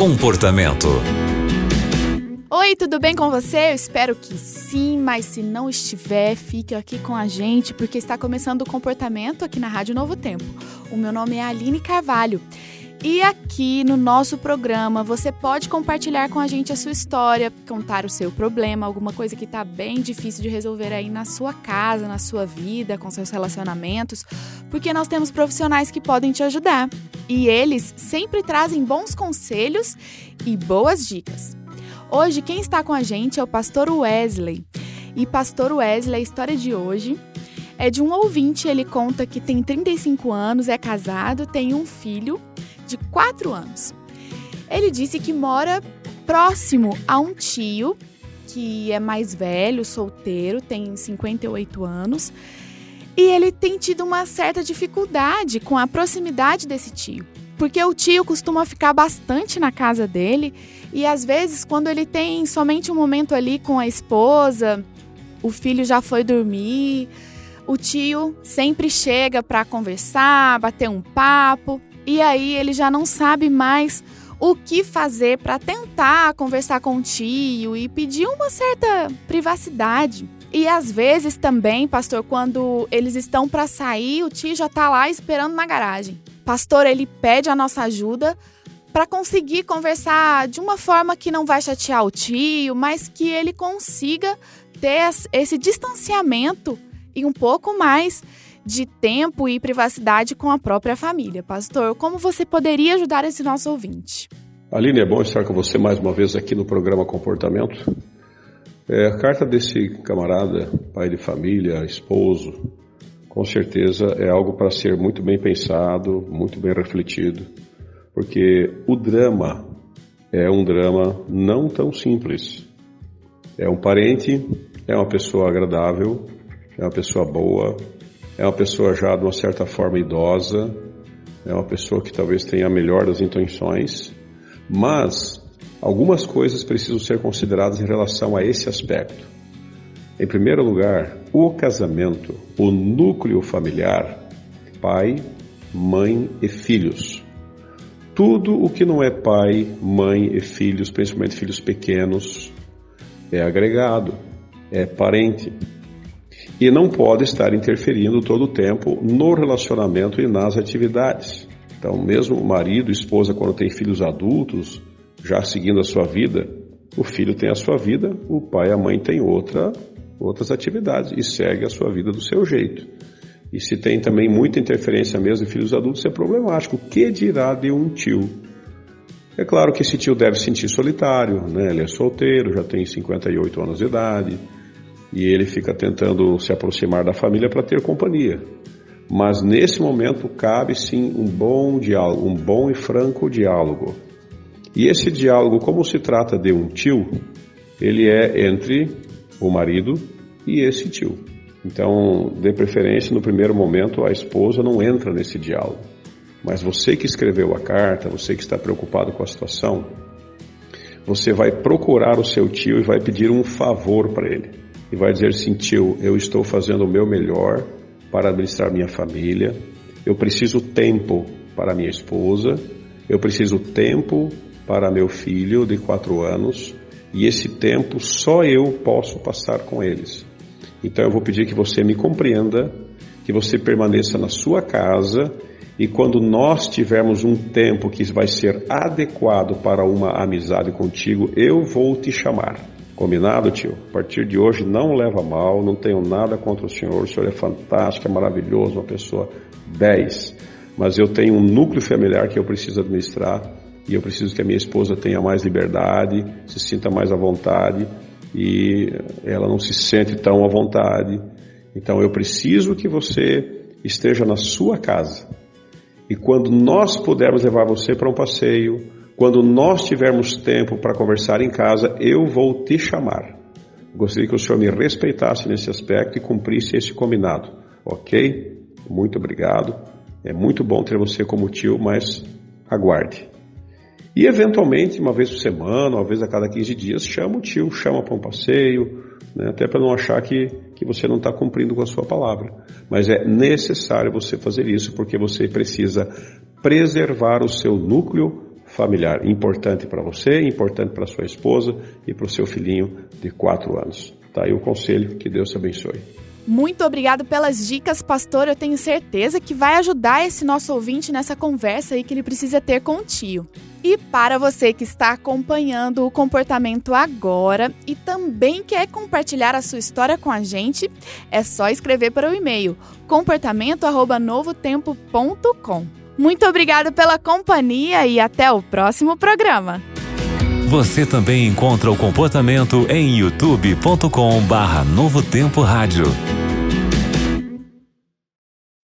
Comportamento. Oi, tudo bem com você? Eu espero que sim, mas se não estiver, fique aqui com a gente porque está começando o comportamento aqui na Rádio Novo Tempo. O meu nome é Aline Carvalho. E aqui no nosso programa você pode compartilhar com a gente a sua história, contar o seu problema, alguma coisa que está bem difícil de resolver aí na sua casa, na sua vida, com seus relacionamentos, porque nós temos profissionais que podem te ajudar. E eles sempre trazem bons conselhos e boas dicas. Hoje quem está com a gente é o pastor Wesley. E pastor Wesley, a história de hoje é de um ouvinte, ele conta que tem 35 anos, é casado, tem um filho de 4 anos. Ele disse que mora próximo a um tio que é mais velho, solteiro, tem 58 anos, e ele tem tido uma certa dificuldade com a proximidade desse tio. Porque o tio costuma ficar bastante na casa dele e às vezes, quando ele tem somente um momento ali com a esposa, o filho já foi dormir, o tio sempre chega para conversar, bater um papo e aí ele já não sabe mais o que fazer para tentar conversar com o tio e pedir uma certa privacidade. E às vezes também, pastor, quando eles estão para sair, o tio já está lá esperando na garagem. Pastor, ele pede a nossa ajuda para conseguir conversar de uma forma que não vai chatear o tio, mas que ele consiga ter esse distanciamento e um pouco mais de tempo e privacidade com a própria família. Pastor, como você poderia ajudar esse nosso ouvinte? Aline, é bom estar com você mais uma vez aqui no programa Comportamento. É, a carta desse camarada, pai de família, esposo, com certeza é algo para ser muito bem pensado, muito bem refletido, porque o drama é um drama não tão simples. É um parente, é uma pessoa agradável, é uma pessoa boa, é uma pessoa já de uma certa forma idosa, é uma pessoa que talvez tenha a melhor das intenções, mas algumas coisas precisam ser consideradas em relação a esse aspecto. Em primeiro lugar, o casamento, o núcleo familiar, pai, mãe e filhos. Tudo o que não é pai, mãe e filhos, principalmente filhos pequenos, é agregado, é parente e não pode estar interferindo todo o tempo no relacionamento e nas atividades. Então, mesmo o marido, esposa, quando tem filhos adultos, já seguindo a sua vida, o filho tem a sua vida, o pai e a mãe têm outra, outras atividades e segue a sua vida do seu jeito. E se tem também muita interferência mesmo em filhos adultos, é problemático. O que dirá de um tio? É claro que esse tio deve se sentir solitário, né? ele é solteiro, já tem 58 anos de idade, e ele fica tentando se aproximar da família para ter companhia. Mas nesse momento cabe sim um bom diálogo, um bom e franco diálogo. E esse diálogo, como se trata de um tio, ele é entre o marido e esse tio. Então, de preferência, no primeiro momento, a esposa não entra nesse diálogo. Mas você que escreveu a carta, você que está preocupado com a situação, você vai procurar o seu tio e vai pedir um favor para ele e vai dizer assim: tio, eu estou fazendo o meu melhor para administrar minha família, eu preciso tempo para minha esposa, eu preciso tempo para meu filho de quatro anos e esse tempo só eu posso passar com eles. Então eu vou pedir que você me compreenda, que você permaneça na sua casa e quando nós tivermos um tempo que vai ser adequado para uma amizade contigo, eu vou te chamar. Combinado, tio? A partir de hoje não leva mal, não tenho nada contra o senhor, o senhor é fantástico, é maravilhoso, uma pessoa 10. Mas eu tenho um núcleo familiar que eu preciso administrar e eu preciso que a minha esposa tenha mais liberdade, se sinta mais à vontade e ela não se sente tão à vontade. Então eu preciso que você esteja na sua casa. E quando nós pudermos levar você para um passeio, quando nós tivermos tempo para conversar em casa, eu vou te chamar. Gostaria que o senhor me respeitasse nesse aspecto e cumprisse esse combinado, ok? Muito obrigado. É muito bom ter você como tio, mas aguarde. E eventualmente, uma vez por semana, uma vez a cada 15 dias, chama o tio, chama para um passeio, né? até para não achar que, que você não está cumprindo com a sua palavra. Mas é necessário você fazer isso porque você precisa preservar o seu núcleo familiar importante para você, importante para sua esposa e para o seu filhinho de quatro anos. Tá aí o conselho, que Deus te abençoe. Muito obrigado pelas dicas, pastor. Eu tenho certeza que vai ajudar esse nosso ouvinte nessa conversa aí que ele precisa ter com o tio. E para você que está acompanhando o comportamento agora e também quer compartilhar a sua história com a gente, é só escrever para o e-mail comportamento@novotempo.com. Muito obrigado pela companhia e até o próximo programa. Você também encontra o comportamento em youtube.com/novotempo rádio.